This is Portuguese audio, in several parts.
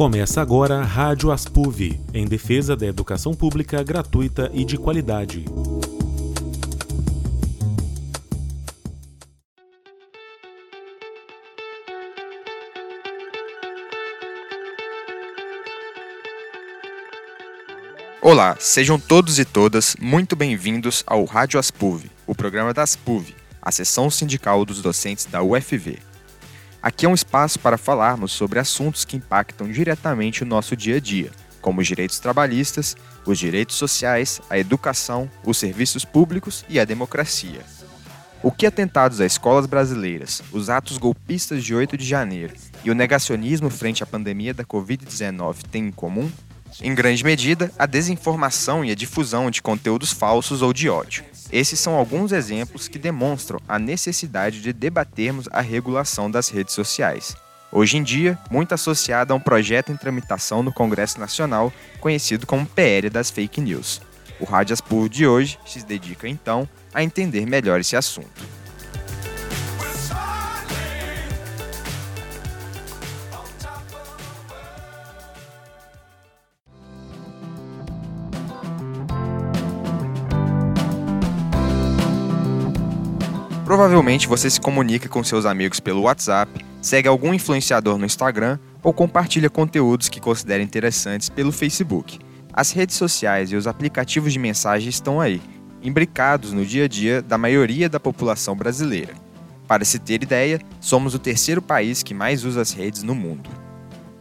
Começa agora a Rádio Aspuv, em defesa da educação pública gratuita e de qualidade. Olá, sejam todos e todas muito bem-vindos ao Rádio Aspuv, o programa da Aspuv, a seção sindical dos docentes da UFV. Aqui é um espaço para falarmos sobre assuntos que impactam diretamente o nosso dia a dia, como os direitos trabalhistas, os direitos sociais, a educação, os serviços públicos e a democracia. O que atentados a escolas brasileiras, os atos golpistas de 8 de janeiro e o negacionismo frente à pandemia da Covid-19 têm em comum? Em grande medida, a desinformação e a difusão de conteúdos falsos ou de ódio. Esses são alguns exemplos que demonstram a necessidade de debatermos a regulação das redes sociais. Hoje em dia, muito associada a um projeto em tramitação no Congresso Nacional, conhecido como PL das Fake News. O Rádio Aspur de hoje se dedica então a entender melhor esse assunto. Provavelmente você se comunica com seus amigos pelo WhatsApp, segue algum influenciador no Instagram ou compartilha conteúdos que considera interessantes pelo Facebook. As redes sociais e os aplicativos de mensagem estão aí, imbricados no dia a dia da maioria da população brasileira. Para se ter ideia, somos o terceiro país que mais usa as redes no mundo.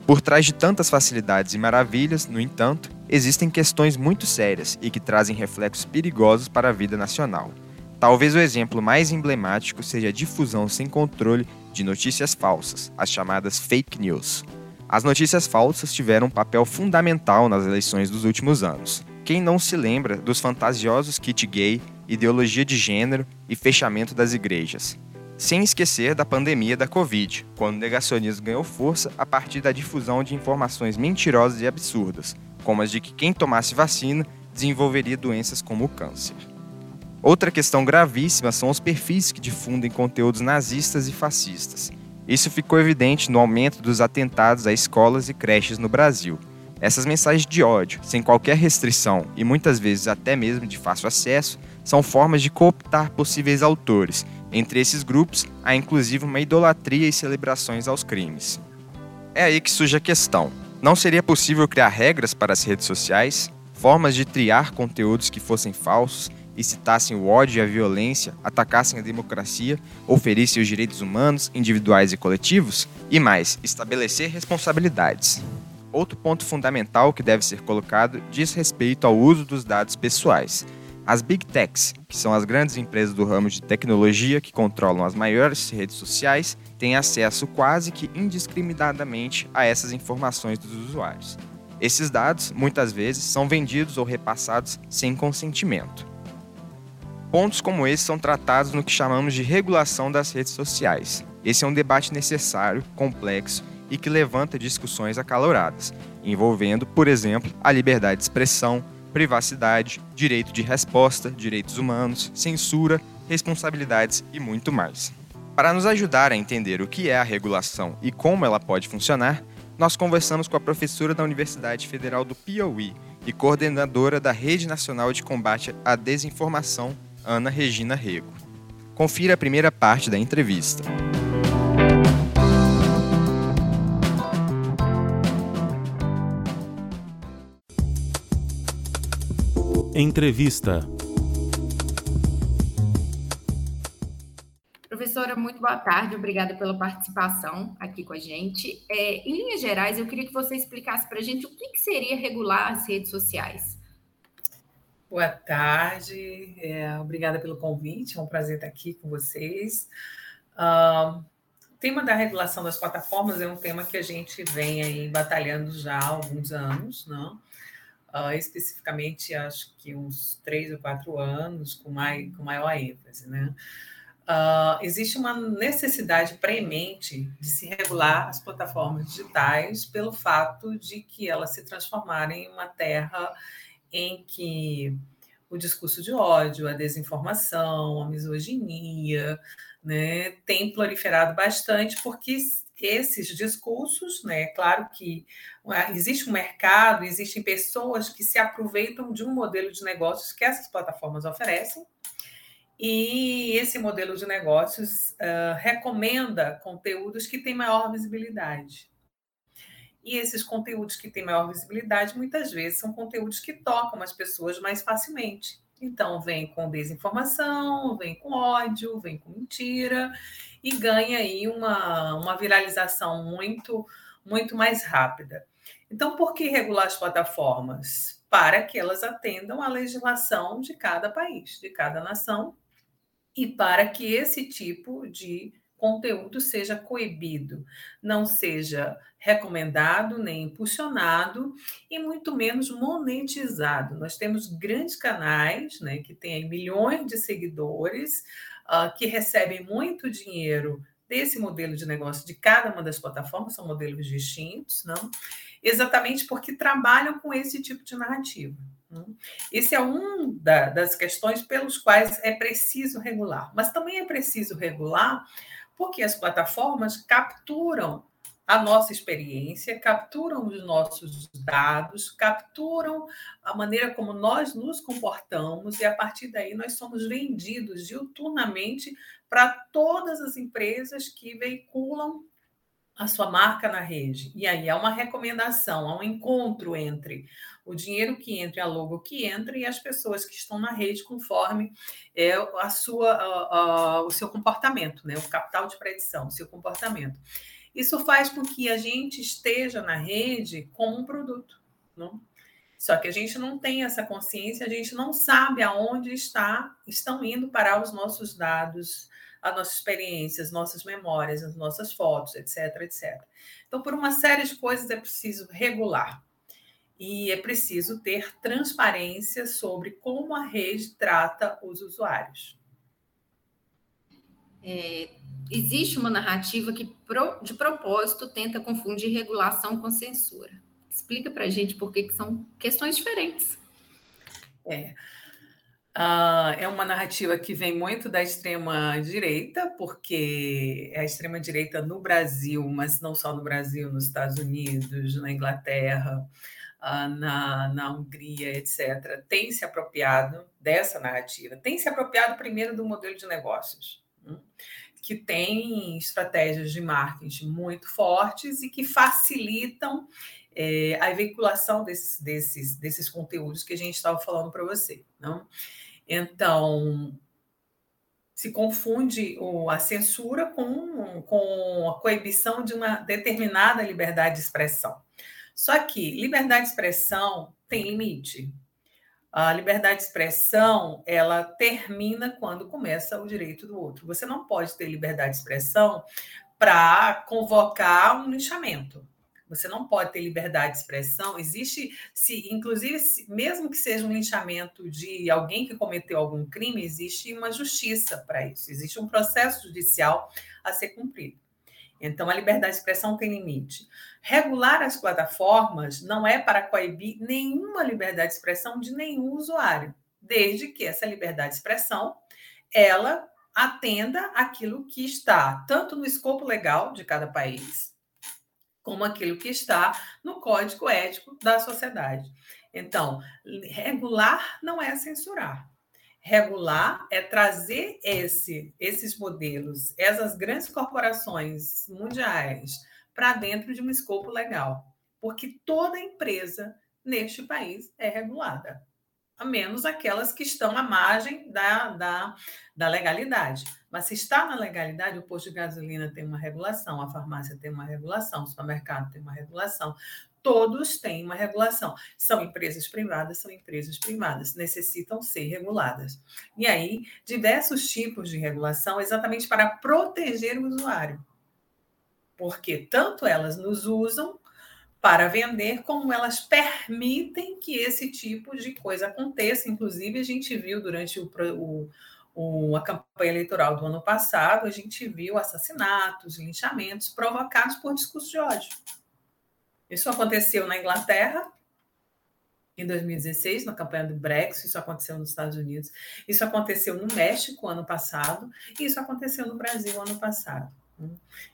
Por trás de tantas facilidades e maravilhas, no entanto, existem questões muito sérias e que trazem reflexos perigosos para a vida nacional. Talvez o exemplo mais emblemático seja a difusão sem controle de notícias falsas, as chamadas fake news. As notícias falsas tiveram um papel fundamental nas eleições dos últimos anos. Quem não se lembra dos fantasiosos kit gay, ideologia de gênero e fechamento das igrejas? Sem esquecer da pandemia da Covid, quando o negacionismo ganhou força a partir da difusão de informações mentirosas e absurdas, como as de que quem tomasse vacina desenvolveria doenças como o câncer. Outra questão gravíssima são os perfis que difundem conteúdos nazistas e fascistas. Isso ficou evidente no aumento dos atentados a escolas e creches no Brasil. Essas mensagens de ódio, sem qualquer restrição e muitas vezes até mesmo de fácil acesso, são formas de cooptar possíveis autores. Entre esses grupos, há inclusive uma idolatria e celebrações aos crimes. É aí que surge a questão: não seria possível criar regras para as redes sociais? Formas de triar conteúdos que fossem falsos e citassem o ódio e a violência, atacassem a democracia ou ferissem os direitos humanos, individuais e coletivos? E mais, estabelecer responsabilidades. Outro ponto fundamental que deve ser colocado diz respeito ao uso dos dados pessoais. As Big Techs, que são as grandes empresas do ramo de tecnologia que controlam as maiores redes sociais, têm acesso quase que indiscriminadamente a essas informações dos usuários. Esses dados, muitas vezes, são vendidos ou repassados sem consentimento. Pontos como esse são tratados no que chamamos de regulação das redes sociais. Esse é um debate necessário, complexo e que levanta discussões acaloradas, envolvendo, por exemplo, a liberdade de expressão, privacidade, direito de resposta, direitos humanos, censura, responsabilidades e muito mais. Para nos ajudar a entender o que é a regulação e como ela pode funcionar, nós conversamos com a professora da Universidade Federal do Piauí e coordenadora da Rede Nacional de Combate à Desinformação Ana Regina Rego. Confira a primeira parte da entrevista. Entrevista. Professora, muito boa tarde, obrigada pela participação aqui com a gente. É, em linhas gerais, eu queria que você explicasse para a gente o que, que seria regular as redes sociais. Boa tarde, é, obrigada pelo convite, é um prazer estar aqui com vocês. Uh, o tema da regulação das plataformas é um tema que a gente vem aí batalhando já há alguns anos, não? Uh, especificamente acho que uns três ou quatro anos, com, mai, com maior ênfase, né? Uh, existe uma necessidade premente de se regular as plataformas digitais pelo fato de que elas se transformarem em uma terra em que o discurso de ódio, a desinformação, a misoginia, né, tem proliferado bastante porque esses discursos, né? Claro que ah, existe um mercado, existem pessoas que se aproveitam de um modelo de negócios que essas plataformas oferecem, e esse modelo de negócios uh, recomenda conteúdos que têm maior visibilidade. E esses conteúdos que têm maior visibilidade, muitas vezes, são conteúdos que tocam as pessoas mais facilmente. Então, vem com desinformação, vem com ódio, vem com mentira, e ganha aí uma, uma viralização muito, muito mais rápida. Então, por que regular as plataformas? Para que elas atendam à legislação de cada país, de cada nação, e para que esse tipo de conteúdo seja coibido, não seja recomendado nem impulsionado e muito menos monetizado. Nós temos grandes canais, né, que têm milhões de seguidores, uh, que recebem muito dinheiro desse modelo de negócio de cada uma das plataformas, são modelos distintos, não? exatamente porque trabalham com esse tipo de narrativa. Esse é um da, das questões pelos quais é preciso regular, mas também é preciso regular porque as plataformas capturam a nossa experiência, capturam os nossos dados, capturam a maneira como nós nos comportamos, e a partir daí nós somos vendidos diuturnamente para todas as empresas que veiculam a sua marca na rede. E aí há uma recomendação, há um encontro entre o dinheiro que entra e a logo que entra e as pessoas que estão na rede conforme é a sua, a, a, o seu comportamento, né? o capital de predição, o seu comportamento. Isso faz com que a gente esteja na rede como um produto. Não? Só que a gente não tem essa consciência, a gente não sabe aonde está, estão indo parar os nossos dados, a nossa experiência, as nossas memórias, as nossas fotos, etc, etc. Então, por uma série de coisas é preciso regular. E é preciso ter transparência sobre como a rede trata os usuários. É, existe uma narrativa que, de propósito, tenta confundir regulação com censura. Explica para a gente por que, que são questões diferentes. É. Uh, é uma narrativa que vem muito da extrema-direita, porque é a extrema-direita no Brasil, mas não só no Brasil, nos Estados Unidos, na Inglaterra, na, na Hungria, etc., tem se apropriado dessa narrativa, tem se apropriado primeiro do modelo de negócios que tem estratégias de marketing muito fortes e que facilitam é, a veiculação desses, desses, desses conteúdos que a gente estava falando para você. Não? Então, se confunde a censura com, com a coibição de uma determinada liberdade de expressão. Só que liberdade de expressão tem limite. A liberdade de expressão, ela termina quando começa o direito do outro. Você não pode ter liberdade de expressão para convocar um linchamento. Você não pode ter liberdade de expressão. Existe, se, inclusive, se, mesmo que seja um linchamento de alguém que cometeu algum crime, existe uma justiça para isso. Existe um processo judicial a ser cumprido. Então, a liberdade de expressão tem limite. Regular as plataformas não é para coibir nenhuma liberdade de expressão de nenhum usuário, desde que essa liberdade de expressão ela atenda aquilo que está tanto no escopo legal de cada país, como aquilo que está no código ético da sociedade. Então, regular não é censurar. Regular é trazer esse, esses modelos, essas grandes corporações mundiais, para dentro de um escopo legal, porque toda empresa neste país é regulada, a menos aquelas que estão à margem da, da, da legalidade. Mas se está na legalidade, o posto de gasolina tem uma regulação, a farmácia tem uma regulação, o supermercado tem uma regulação, todos têm uma regulação. São empresas privadas, são empresas privadas, necessitam ser reguladas. E aí, diversos tipos de regulação exatamente para proteger o usuário porque tanto elas nos usam para vender, como elas permitem que esse tipo de coisa aconteça. Inclusive, a gente viu durante o, o, a campanha eleitoral do ano passado, a gente viu assassinatos, linchamentos provocados por discurso de ódio. Isso aconteceu na Inglaterra, em 2016, na campanha do Brexit, isso aconteceu nos Estados Unidos, isso aconteceu no México ano passado, e isso aconteceu no Brasil ano passado.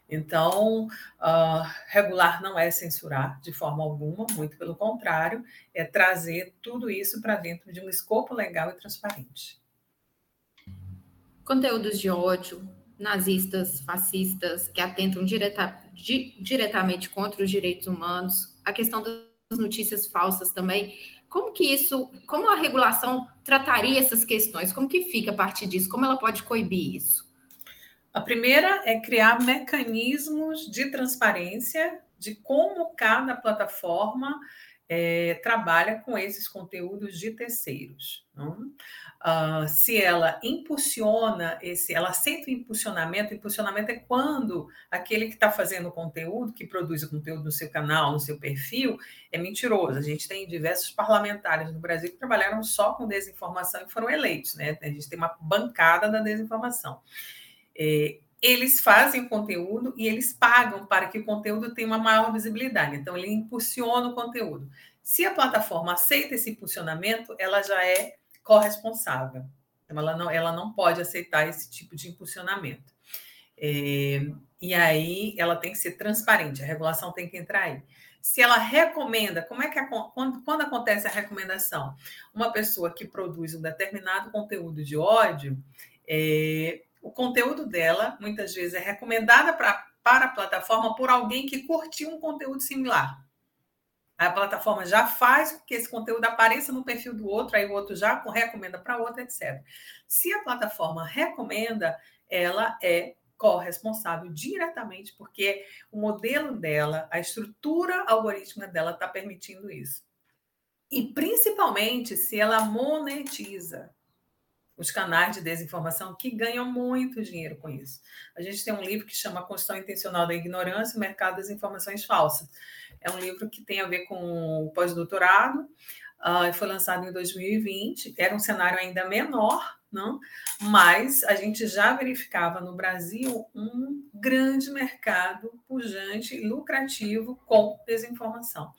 Então, uh, regular não é censurar de forma alguma, muito pelo contrário, é trazer tudo isso para dentro de um escopo legal e transparente. Conteúdos de ódio, nazistas, fascistas, que atentam direta, di, diretamente contra os direitos humanos, a questão das notícias falsas também. Como que isso, como a regulação trataria essas questões? Como que fica a partir disso? Como ela pode coibir isso? A primeira é criar mecanismos de transparência de como cada plataforma é, trabalha com esses conteúdos de terceiros. Uh, se ela impulsiona esse, ela aceita o impulsionamento, o impulsionamento é quando aquele que está fazendo o conteúdo, que produz o conteúdo no seu canal, no seu perfil, é mentiroso. A gente tem diversos parlamentares no Brasil que trabalharam só com desinformação e foram eleitos, né? A gente tem uma bancada da desinformação. É, eles fazem o conteúdo e eles pagam para que o conteúdo tenha uma maior visibilidade. Então, ele impulsiona o conteúdo. Se a plataforma aceita esse impulsionamento, ela já é corresponsável. Então, ela não, ela não pode aceitar esse tipo de impulsionamento. É, e aí, ela tem que ser transparente, a regulação tem que entrar aí. Se ela recomenda, como é que quando, quando acontece a recomendação? Uma pessoa que produz um determinado conteúdo de ódio, é, o conteúdo dela, muitas vezes, é recomendada pra, para a plataforma por alguém que curtiu um conteúdo similar. A plataforma já faz com que esse conteúdo apareça no perfil do outro, aí o outro já recomenda para outro, etc. Se a plataforma recomenda, ela é corresponsável diretamente, porque o modelo dela, a estrutura algorítmica dela está permitindo isso. E principalmente se ela monetiza os canais de desinformação que ganham muito dinheiro com isso. A gente tem um livro que chama Construção Intencional da Ignorância, o Mercado das Informações Falsas. É um livro que tem a ver com o pós-doutorado, uh, foi lançado em 2020, era um cenário ainda menor, não? mas a gente já verificava no Brasil um grande mercado pujante, lucrativo com desinformação.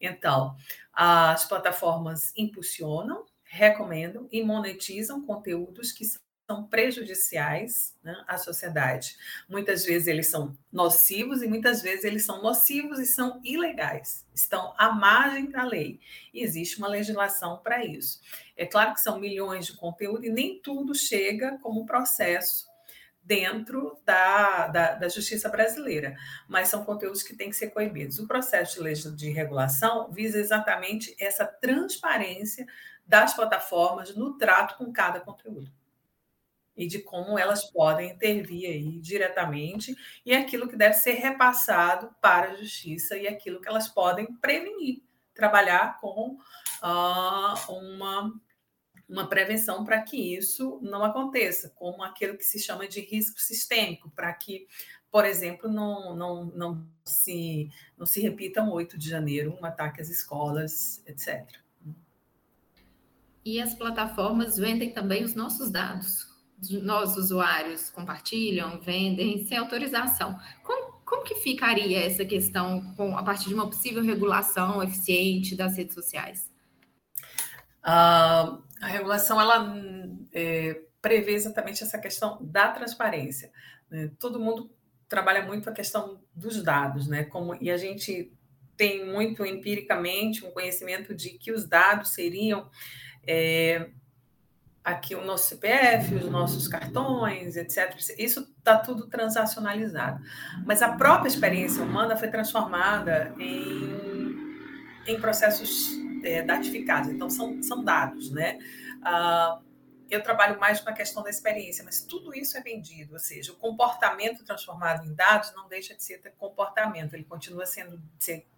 Então, as plataformas impulsionam, recomendam e monetizam conteúdos que são prejudiciais né, à sociedade. Muitas vezes eles são nocivos e muitas vezes eles são nocivos e são ilegais, estão à margem da lei. E existe uma legislação para isso. É claro que são milhões de conteúdo e nem tudo chega como processo dentro da, da, da, justiça brasileira, mas são conteúdos que têm que ser coibidos. O processo de, de regulação visa exatamente essa transparência das plataformas no trato com cada conteúdo e de como elas podem intervir aí diretamente e aquilo que deve ser repassado para a justiça e aquilo que elas podem prevenir, trabalhar com uh, uma, uma prevenção para que isso não aconteça, como aquilo que se chama de risco sistêmico, para que, por exemplo, não, não, não, se, não se repita um 8 de janeiro, um ataque às escolas, etc. E as plataformas vendem também os nossos dados. Nós, usuários, compartilham, vendem sem autorização. Como, como que ficaria essa questão com, a partir de uma possível regulação eficiente das redes sociais? Uh, a regulação ela é, prevê exatamente essa questão da transparência. Né? Todo mundo trabalha muito a questão dos dados, né? Como, e a gente tem muito empiricamente um conhecimento de que os dados seriam é, aqui o nosso CPF, os nossos cartões, etc. Isso está tudo transacionalizado. Mas a própria experiência humana foi transformada em, em processos é, datificados. Então, são, são dados, né? Ah, eu trabalho mais com a questão da experiência, mas tudo isso é vendido, ou seja, o comportamento transformado em dados não deixa de ser comportamento, ele continua sendo,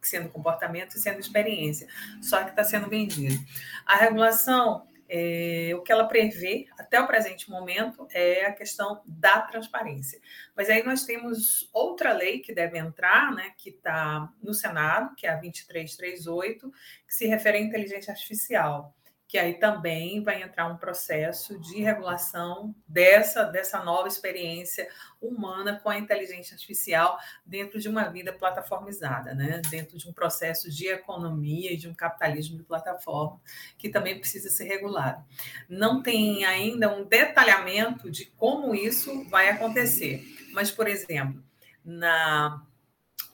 sendo comportamento e sendo experiência, só que está sendo vendido. A regulação, é, o que ela prevê até o presente momento é a questão da transparência. Mas aí nós temos outra lei que deve entrar, né, que está no Senado, que é a 2338, que se refere à inteligência artificial que aí também vai entrar um processo de regulação dessa, dessa nova experiência humana com a inteligência artificial dentro de uma vida plataformizada, né? dentro de um processo de economia e de um capitalismo de plataforma que também precisa ser regulado. Não tem ainda um detalhamento de como isso vai acontecer, Mas, por exemplo, na,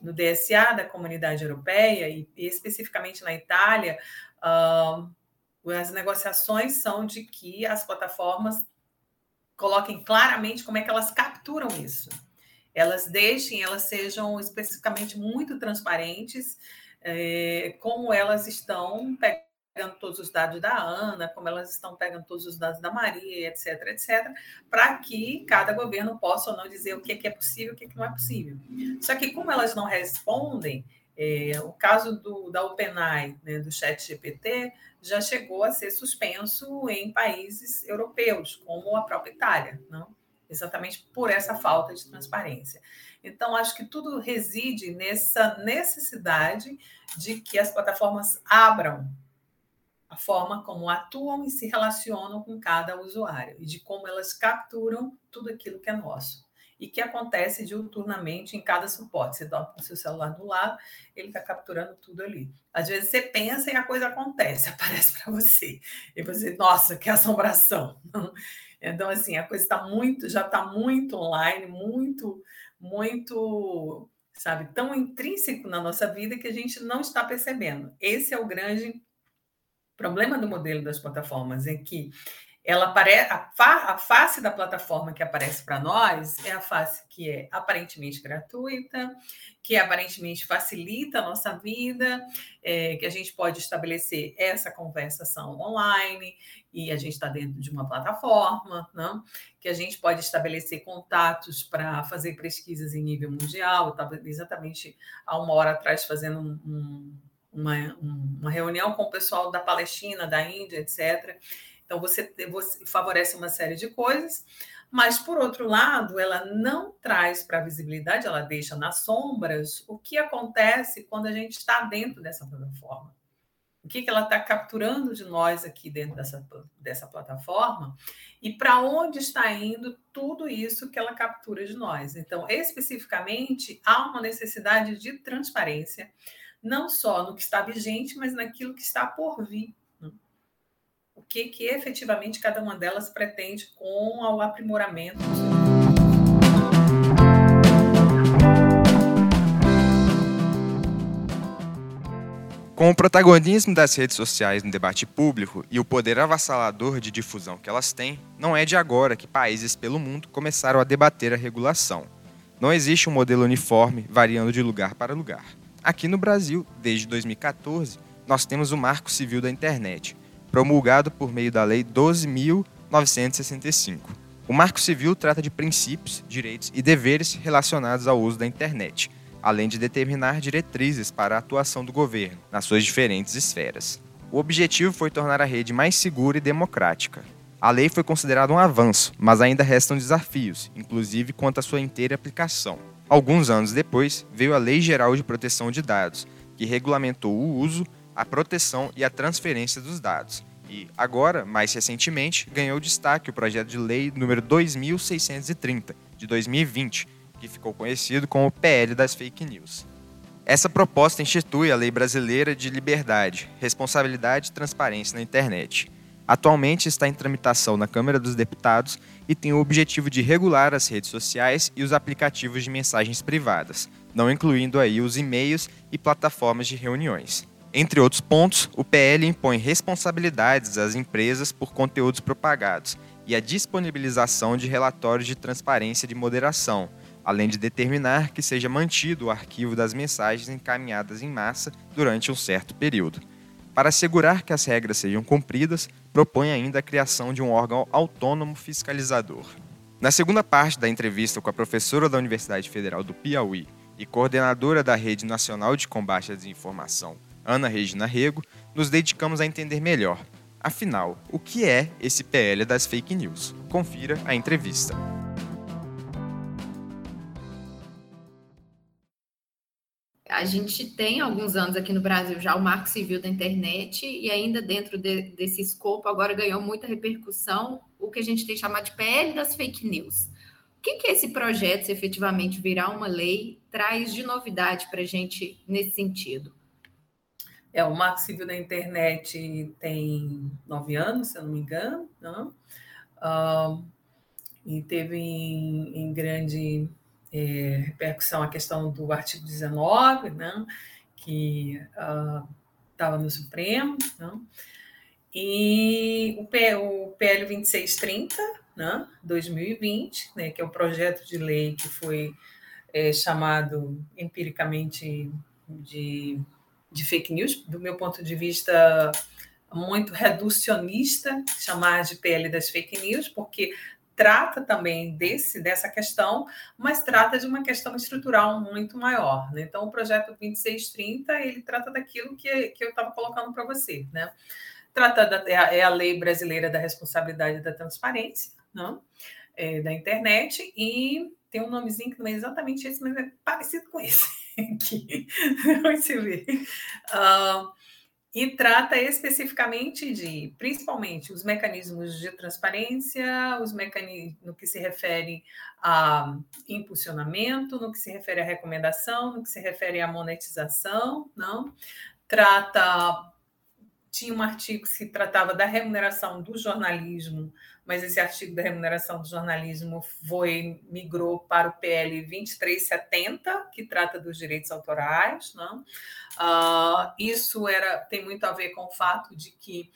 no DSA da Comunidade Europeia, e, especificamente na Itália, uh, as negociações são de que as plataformas coloquem claramente como é que elas capturam isso. Elas deixem, elas sejam especificamente muito transparentes, é, como elas estão pegando todos os dados da Ana, como elas estão pegando todos os dados da Maria, etc, etc, para que cada governo possa ou não dizer o que é, possível e o que, não é possível. Só que como elas não respondem, é, o caso do, da OpenAI, né, do chat GPT, já chegou a ser suspenso em países europeus, como a própria Itália, não? exatamente por essa falta de transparência. Então, acho que tudo reside nessa necessidade de que as plataformas abram a forma como atuam e se relacionam com cada usuário e de como elas capturam tudo aquilo que é nosso e que acontece diuturnamente em cada suporte. Você dorme com o seu celular do lado, ele está capturando tudo ali. Às vezes você pensa e a coisa acontece, aparece para você. E você, nossa, que assombração. Então, assim, a coisa está muito, já está muito online, muito, muito, sabe, tão intrínseco na nossa vida que a gente não está percebendo. Esse é o grande problema do modelo das plataformas, é que ela aparece a, fa, a face da plataforma que aparece para nós é a face que é aparentemente gratuita, que aparentemente facilita a nossa vida, é, que a gente pode estabelecer essa conversação online e a gente está dentro de uma plataforma, não? que a gente pode estabelecer contatos para fazer pesquisas em nível mundial. Eu estava exatamente há uma hora atrás fazendo um, um, uma, uma reunião com o pessoal da Palestina, da Índia, etc então, você, você favorece uma série de coisas, mas, por outro lado, ela não traz para a visibilidade, ela deixa nas sombras o que acontece quando a gente está dentro dessa plataforma. O que, que ela está capturando de nós aqui dentro dessa, dessa plataforma e para onde está indo tudo isso que ela captura de nós. Então, especificamente, há uma necessidade de transparência, não só no que está vigente, mas naquilo que está por vir que, que efetivamente cada uma delas pretende com o aprimoramento. Com o protagonismo das redes sociais no debate público e o poder avassalador de difusão que elas têm, não é de agora que países pelo mundo começaram a debater a regulação. Não existe um modelo uniforme variando de lugar para lugar. Aqui no Brasil, desde 2014, nós temos o Marco Civil da Internet, promulgado por meio da Lei 12.965. O Marco Civil trata de princípios, direitos e deveres relacionados ao uso da internet, além de determinar diretrizes para a atuação do governo nas suas diferentes esferas. O objetivo foi tornar a rede mais segura e democrática. A lei foi considerada um avanço, mas ainda restam desafios, inclusive quanto à sua inteira aplicação. Alguns anos depois, veio a Lei Geral de Proteção de Dados, que regulamentou o uso, a proteção e a transferência dos dados. E agora, mais recentemente, ganhou destaque o projeto de lei número 2630 de 2020, que ficou conhecido como o PL das fake news. Essa proposta institui a Lei Brasileira de Liberdade, Responsabilidade e Transparência na Internet. Atualmente está em tramitação na Câmara dos Deputados e tem o objetivo de regular as redes sociais e os aplicativos de mensagens privadas, não incluindo aí os e-mails e plataformas de reuniões. Entre outros pontos, o PL impõe responsabilidades às empresas por conteúdos propagados e a disponibilização de relatórios de transparência de moderação, além de determinar que seja mantido o arquivo das mensagens encaminhadas em massa durante um certo período. Para assegurar que as regras sejam cumpridas, propõe ainda a criação de um órgão autônomo fiscalizador. Na segunda parte da entrevista com a professora da Universidade Federal do Piauí e coordenadora da Rede Nacional de Combate à Desinformação, Ana Regina Rego, nos dedicamos a entender melhor. Afinal, o que é esse PL das fake news? Confira a entrevista. A gente tem alguns anos aqui no Brasil já o Marco Civil da Internet e ainda dentro de, desse escopo agora ganhou muita repercussão o que a gente tem chamado de PL das fake news. O que, que esse projeto, se efetivamente virar uma lei, traz de novidade para a gente nesse sentido? É, o Marco Civil da Internet tem nove anos, se eu não me engano? Uh, e teve em, em, grande é, repercussão a questão do artigo 19, né, que estava uh, no Supremo, né, e o, P, o PL 2630, né, 2020, né, que é o projeto de lei que foi é, chamado empiricamente de, de fake news, do meu ponto de vista muito reducionista, chamar de PL das fake news, porque trata também desse dessa questão, mas trata de uma questão estrutural muito maior. Né? Então, o projeto 2630 ele trata daquilo que, que eu estava colocando para você, né? Trata da, é, a, é lei brasileira da responsabilidade da transparência, não? Né? É, da internet e tem um nomezinho que não é exatamente esse, mas é parecido com esse aqui. Você vê. Uh, e trata especificamente de, principalmente, os mecanismos de transparência, os mecanismos no que se refere a impulsionamento, no que se refere à recomendação, no que se refere à monetização, não? Trata tinha um artigo que tratava da remuneração do jornalismo, mas esse artigo da remuneração do jornalismo foi migrou para o PL 2370, que trata dos direitos autorais. Não? Uh, isso era tem muito a ver com o fato de que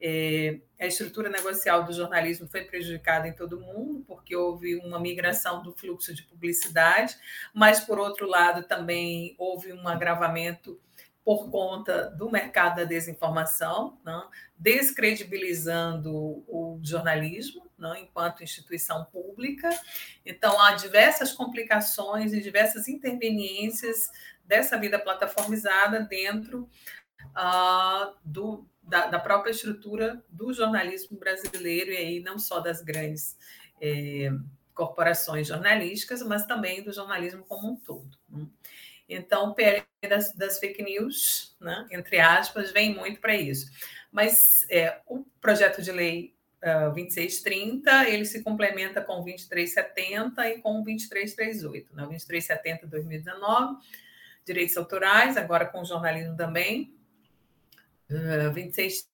é, a estrutura negocial do jornalismo foi prejudicada em todo mundo, porque houve uma migração do fluxo de publicidade, mas, por outro lado, também houve um agravamento por conta do mercado da desinformação? Né, descredibilizando o jornalismo? Né, enquanto instituição pública. Então, há diversas complicações e diversas interveniências dessa vida plataformizada dentro uh, do, da, da, própria estrutura do jornalismo brasileiro, e aí não só das grandes eh, corporações jornalísticas, mas também do jornalismo como um todo. Né. Então, o PL das, das fake news, né, entre aspas, vem muito para isso. Mas é, o projeto de lei uh, ah, 2630, ele se complementa com o 2370 e com o 2338. Né? O 2370 2019, direitos autorais, agora com jornalismo também. Uh, 2630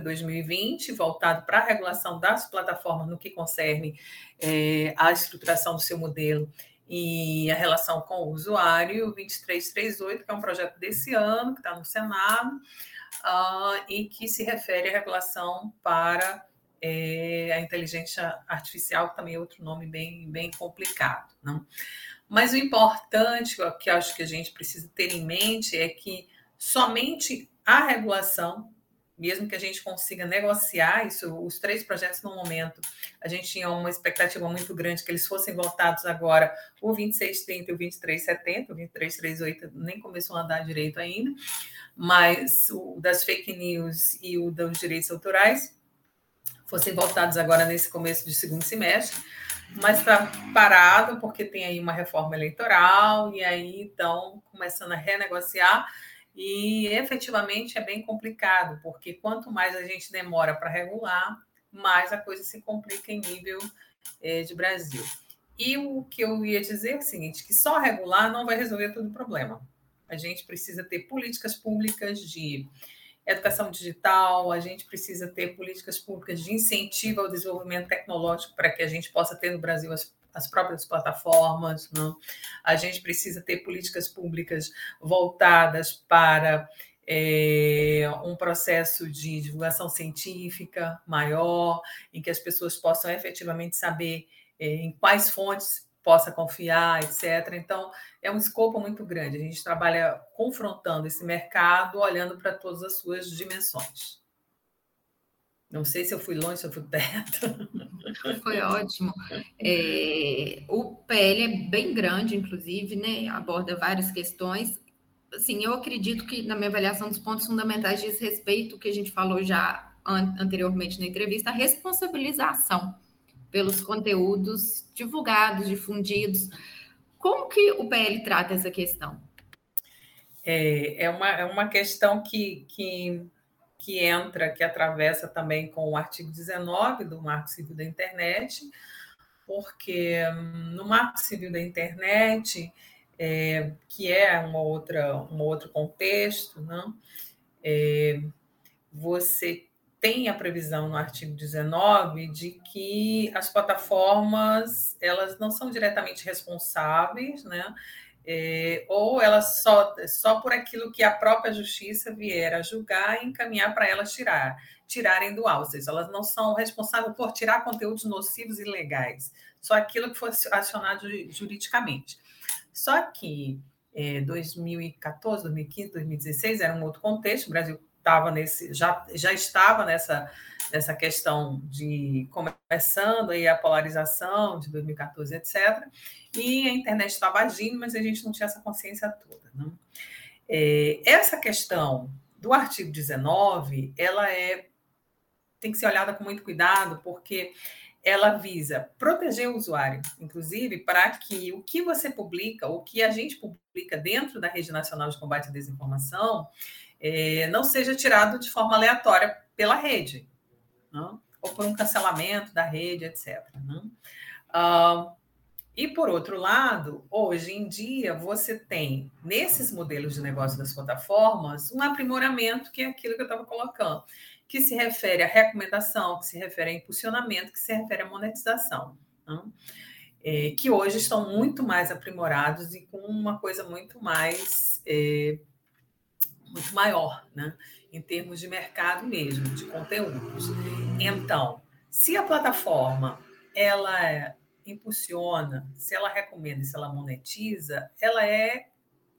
2020, voltado para a regulação das plataformas no que concerne é, a estruturação do seu modelo e a relação com o usuário, 2338, que é um projeto desse ano, que está no Senado, uh, e que se refere à regulação para é, a inteligência artificial, que também é outro nome bem, bem complicado. Não? Mas o importante, que acho que a gente precisa ter em mente, é que somente a regulação mesmo que a gente consiga negociar isso, os três projetos no momento, a gente tinha uma expectativa muito grande que eles fossem votados agora, o 2630 e o 2370, o 2338 nem começou a andar direito ainda, mas o das fake news e o dos direitos autorais fossem votados agora nesse começo de segundo semestre, mas está parado porque tem aí uma reforma eleitoral e aí então começando a renegociar e efetivamente é bem complicado, porque quanto mais a gente demora para regular, mais a coisa se complica em nível é, de Brasil. E o que eu ia dizer é o seguinte: que só regular não vai resolver todo o problema. A gente precisa ter políticas públicas de educação digital, a gente precisa ter políticas públicas de incentivo ao desenvolvimento tecnológico para que a gente possa ter no Brasil as as próprias plataformas. Não? A gente precisa ter políticas públicas voltadas para é, um processo de divulgação científica maior, em que as pessoas possam efetivamente saber é, em quais fontes possa confiar, etc. Então, é um escopo muito grande. A gente trabalha confrontando esse mercado, olhando para todas as suas dimensões. Não sei se eu fui longe, se eu fui perto. Foi ótimo. É, o PL é bem grande, inclusive, né? Aborda várias questões. Assim, eu acredito que, na minha avaliação dos pontos fundamentais, diz respeito, que a gente falou já an anteriormente na entrevista, a responsabilização pelos conteúdos divulgados, difundidos. Como que o PL trata essa questão? É, é, uma, é uma questão que, que que entra, que atravessa também com o artigo 19 do Marco Civil da Internet, porque hum, no Marco Civil da Internet, é, que é uma outra, um outro contexto, não? É, você tem a previsão no artigo 19 de que as plataformas elas não são diretamente responsáveis, né? É, ou elas só, só por aquilo que a própria justiça vier a julgar e encaminhar para elas tirar, tirarem do seja, elas não são responsáveis por tirar conteúdos nocivos e ilegais, só aquilo que for acionado juridicamente. Só que é, 2014, 2015, 2016 era um outro contexto, o Brasil estava nesse, já, já estava nessa, nessa questão de começando aí a polarização de 2014, etc. E a internet estava agindo, mas a gente não tinha essa consciência toda. Né? É, essa questão do artigo 19, ela é tem que ser olhada com muito cuidado, porque ela visa proteger o usuário, inclusive para que o que você publica, o que a gente publica dentro da Rede Nacional de Combate à Desinformação, é, não seja tirado de forma aleatória pela rede, não? ou por um cancelamento da rede, etc. Uh, e, por outro lado, hoje em dia, você tem, nesses modelos de negócio das plataformas, um aprimoramento, que é aquilo que eu estava colocando, que se refere à recomendação, que se refere a impulsionamento, que se refere à monetização. É, que hoje estão muito mais aprimorados e com uma coisa muito mais é, muito maior, né? em termos de mercado mesmo, de conteúdos. Então, se a plataforma ela impulsiona, se ela recomenda, se ela monetiza, ela é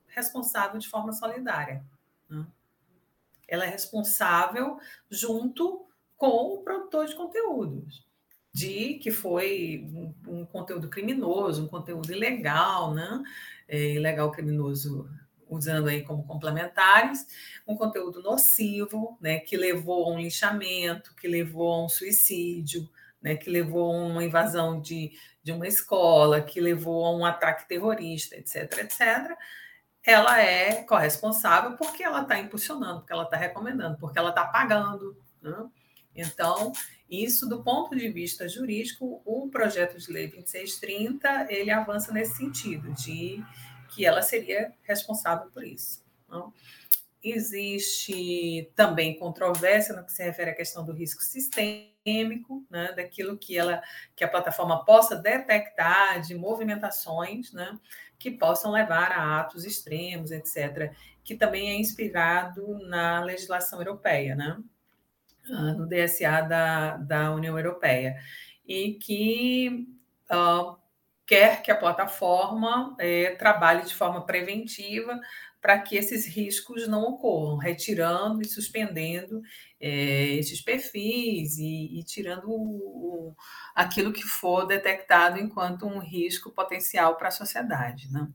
responsável de forma solidária. Né? Ela é responsável junto com o produtor de conteúdos, de que foi um, um conteúdo criminoso, um conteúdo ilegal, né? É, ilegal criminoso usando aí como complementares, um conteúdo nocivo, né, que levou a um linchamento, que levou a um suicídio, né, que levou a uma invasão de, de uma escola, que levou a um ataque terrorista, etc., etc., ela é corresponsável porque ela está impulsionando, porque ela está recomendando, porque ela está pagando. Né? Então, isso do ponto de vista jurídico, o projeto de lei 2630, ele avança nesse sentido, de que ela seria responsável por isso. Não? Existe também controvérsia no que se refere à questão do risco sistêmico, né, daquilo que, ela, que a plataforma possa detectar de movimentações né, que possam levar a atos extremos, etc., que também é inspirado na legislação europeia, né, ah, no DSA da, da União Europeia, e que uh, quer que a plataforma é, trabalhe de forma preventiva para que esses riscos não ocorram, retirando e suspendendo é, esses perfis e, e tirando o, aquilo que for detectado enquanto um risco potencial para a sociedade. Né?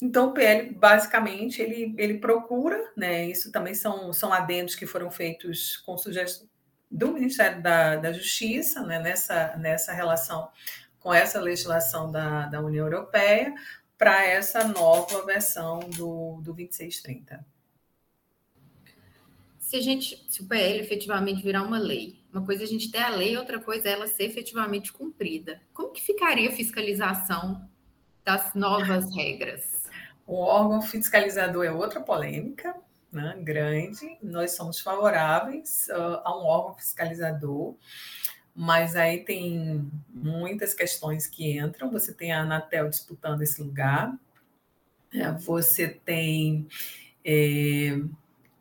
Então, o PL, basicamente, ele, ele procura, né, isso também são, são adendos que foram feitos com sugestão do Ministério da, da Justiça, né, nessa, nessa relação com essa legislação da, da União Europeia para essa nova versão do, do 2630. Se a gente, se o PL efetivamente virar uma lei, uma coisa é a gente ter a lei, outra coisa é ela ser efetivamente cumprida. Como que ficaria a fiscalização das novas regras? O órgão fiscalizador é outra polêmica, né, grande. Nós somos favoráveis uh, a um órgão fiscalizador mas aí tem muitas questões que entram. Você tem a Anatel disputando esse lugar, é, você tem é,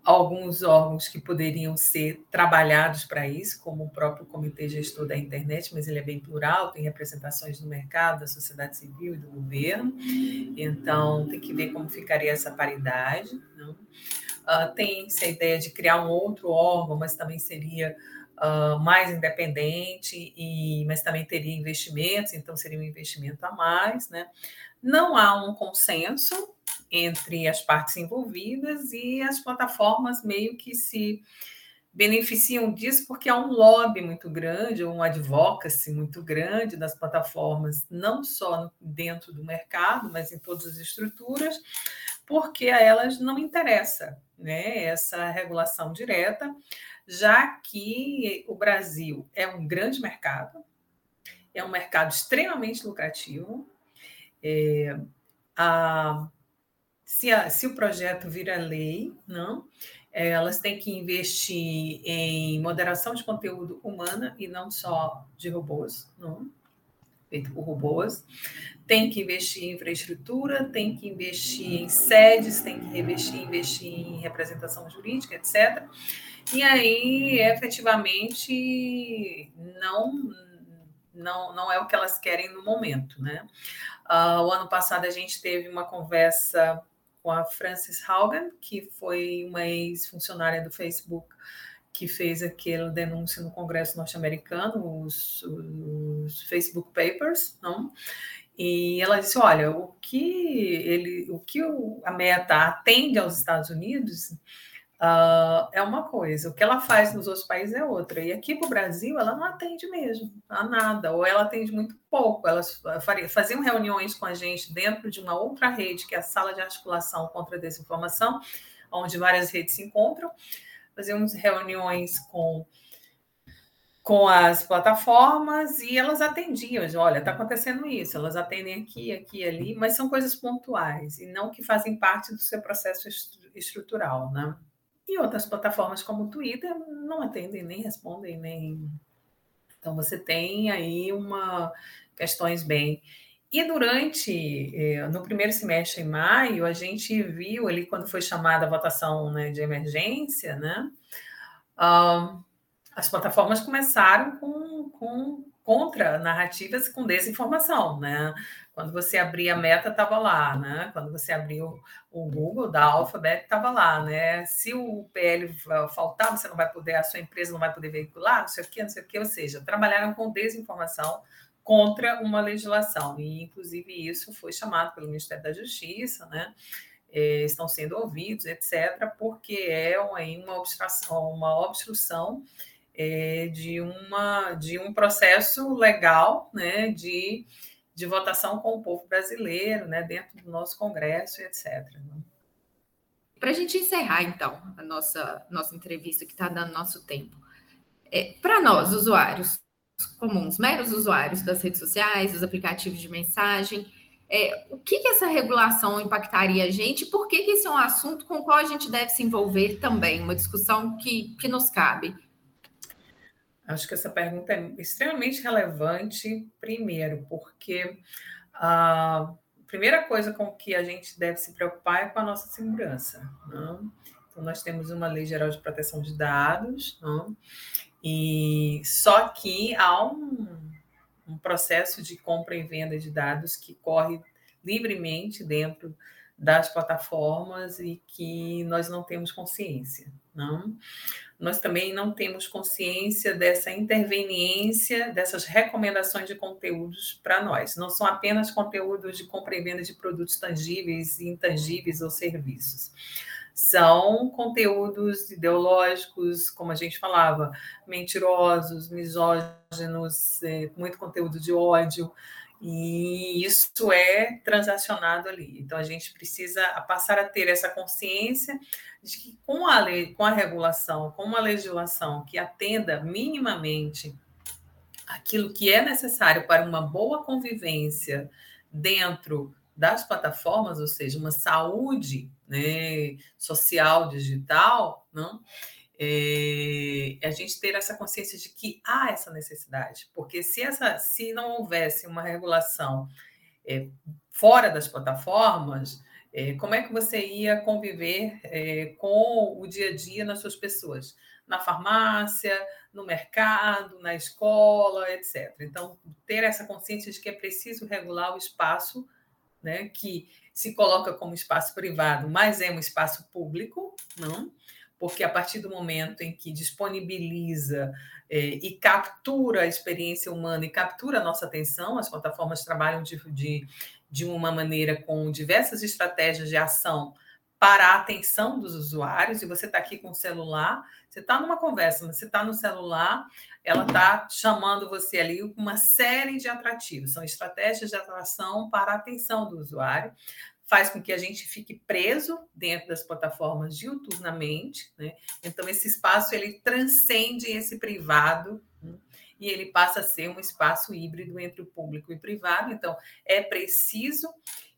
alguns órgãos que poderiam ser trabalhados para isso, como o próprio Comitê Gestor da Internet, mas ele é bem plural, tem representações do mercado, da sociedade civil e do governo, então tem que ver como ficaria essa paridade. Não? Uh, tem essa ideia de criar um outro órgão, mas também seria uh, mais independente, e, mas também teria investimentos, então seria um investimento a mais. Né? Não há um consenso entre as partes envolvidas e as plataformas meio que se beneficiam disso porque há um lobby muito grande, um advocacy muito grande das plataformas, não só dentro do mercado, mas em todas as estruturas, porque a elas não interessa né, essa regulação direta, já que o Brasil é um grande mercado, é um mercado extremamente lucrativo. É, a, se, a, se o projeto vira lei, não, é, elas têm que investir em moderação de conteúdo humana e não só de robôs, não, feito por robôs. Tem que investir em infraestrutura, tem que investir em sedes, tem que investir, investir em representação jurídica, etc. E aí, efetivamente, não, não, não é o que elas querem no momento, né? Uh, o ano passado a gente teve uma conversa com a Frances Haugen, que foi uma ex-funcionária do Facebook que fez aquele denúncio no Congresso norte-americano, os, os, Facebook Papers, não? E ela disse: olha, o que ele, o que a Meta atende aos Estados Unidos Uh, é uma coisa, o que ela faz nos outros países é outra. E aqui para o Brasil, ela não atende mesmo a nada, ou ela atende muito pouco. Elas faziam reuniões com a gente dentro de uma outra rede, que é a Sala de Articulação contra a Desinformação, onde várias redes se encontram. Fazíamos reuniões com com as plataformas e elas atendiam, olha, está acontecendo isso, elas atendem aqui, aqui, ali, mas são coisas pontuais e não que fazem parte do seu processo estrutural, né? E outras plataformas como o Twitter não atendem, nem respondem, nem. Então você tem aí uma questões bem. E durante, eh, no primeiro semestre, em maio, a gente viu ali, quando foi chamada a votação né, de emergência, né, uh, as plataformas começaram com, com contra narrativas com desinformação, né? Quando você abria a Meta, estava lá, né? Quando você abriu o Google da Alphabet, estava lá, né? Se o PL faltar, você não vai poder, a sua empresa não vai poder veicular, não sei o quê, não sei o quê. Ou seja, trabalharam com desinformação contra uma legislação. E, inclusive, isso foi chamado pelo Ministério da Justiça, né? É, estão sendo ouvidos, etc., porque é uma, uma obstrução, uma obstrução é, de, uma, de um processo legal né, de, de votação com o povo brasileiro, né, dentro do nosso Congresso, etc. Né? Para a gente encerrar, então, a nossa, nossa entrevista, que está dando nosso tempo, é, para nós, usuários comuns, meros usuários das redes sociais, dos aplicativos de mensagem, é, o que, que, essa regulação impactaria a gente? Por que, que esse é um assunto com o qual a gente deve se envolver também? Uma discussão que, que nos cabe. Acho que essa pergunta é extremamente relevante, primeiro, porque a primeira coisa com que a gente deve se preocupar é com a nossa segurança. Né? Então, nós temos uma Lei Geral de Proteção de Dados, não? Né? e só que há um, um processo de compra e venda de dados que corre livremente dentro das plataformas e que nós não temos consciência. Não? Nós também não temos consciência dessa interveniência, dessas recomendações de conteúdos para nós. Não são apenas conteúdos de compra e venda de produtos tangíveis, intangíveis ou serviços. São conteúdos ideológicos, como a gente falava, mentirosos, misóginos, é, muito conteúdo de ódio, e isso é transacionado ali. Então a gente precisa passar a ter essa consciência de que com a lei, com a regulação, com uma legislação que atenda minimamente aquilo que é necessário para uma boa convivência dentro das plataformas, ou seja, uma saúde né, social digital, não? É, a gente ter essa consciência de que há essa necessidade, porque se, essa, se não houvesse uma regulação é, fora das plataformas, é, como é que você ia conviver com o dia a dia nas suas pessoas? Na farmácia, no mercado, na escola, etc. Então, ter essa consciência de que é preciso regular o espaço né, que se coloca como espaço privado, mas é um espaço público, não? Porque a partir do momento em que disponibiliza é, e captura a experiência humana e captura a nossa atenção, as plataformas trabalham de, de, de uma maneira com diversas estratégias de ação para a atenção dos usuários, e você está aqui com o celular, você está numa conversa, mas você está no celular, ela está chamando você ali com uma série de atrativos, são estratégias de atração para a atenção do usuário, faz com que a gente fique preso dentro das plataformas diuturnamente, né? Então esse espaço ele transcende esse privado né? e ele passa a ser um espaço híbrido entre o público e o privado. Então é preciso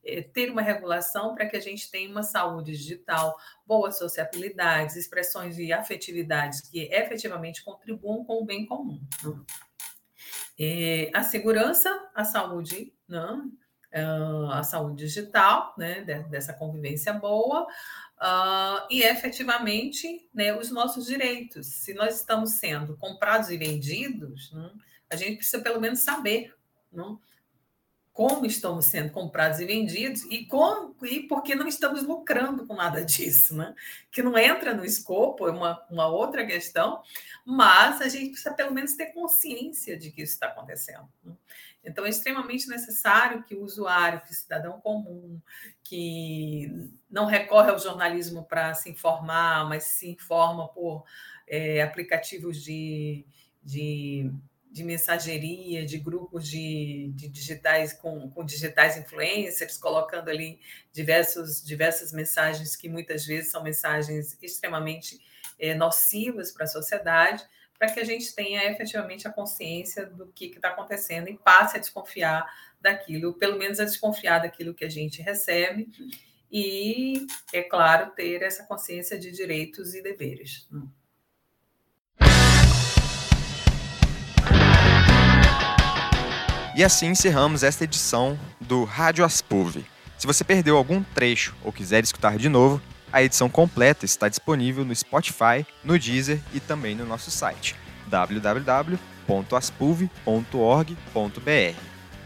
é, ter uma regulação para que a gente tenha uma saúde digital, boas sociabilidades, expressões de afetividades que efetivamente contribuam com o bem comum. Né? É, a segurança, a saúde, não? Né? a saúde digital, né, dessa convivência boa, uh, e efetivamente né, os nossos direitos. Se nós estamos sendo comprados e vendidos, né, a gente precisa pelo menos saber não? como estamos sendo comprados e vendidos e, com, e porque não estamos lucrando com nada disso, né? que não entra no escopo, é uma, uma outra questão, mas a gente precisa pelo menos ter consciência de que isso está acontecendo. Né? Então, é extremamente necessário que o usuário, que o cidadão comum, que não recorre ao jornalismo para se informar, mas se informa por é, aplicativos de, de, de, mensageria, de grupos de, de digitais com, com, digitais influencers, colocando ali diversos, diversas mensagens que muitas vezes são mensagens extremamente é, nocivas para a sociedade para que a gente tenha efetivamente a consciência do que está acontecendo e passe a desconfiar daquilo, pelo menos a desconfiar daquilo que a gente recebe, e, é claro, ter essa consciência de direitos e deveres. E assim encerramos esta edição do Rádio Aspuv. Se você perdeu algum trecho ou quiser escutar de novo, a edição completa está disponível no Spotify, no Deezer e também no nosso site www.aspulv.org.br.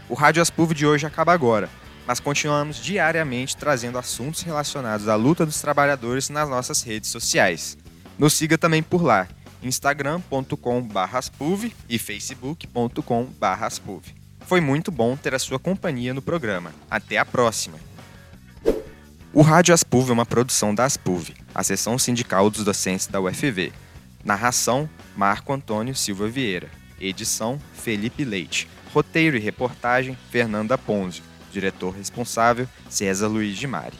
O Rádio Aspulv de hoje acaba agora, mas continuamos diariamente trazendo assuntos relacionados à luta dos trabalhadores nas nossas redes sociais. Nos siga também por lá, instagram.com.br e facebook.com.br. Foi muito bom ter a sua companhia no programa. Até a próxima! O Rádio Aspuv é uma produção da Aspuv, a seção sindical dos docentes da UFV. Narração: Marco Antônio Silva Vieira. Edição: Felipe Leite. Roteiro e reportagem: Fernanda Ponzio. Diretor responsável: César Luiz de Mari.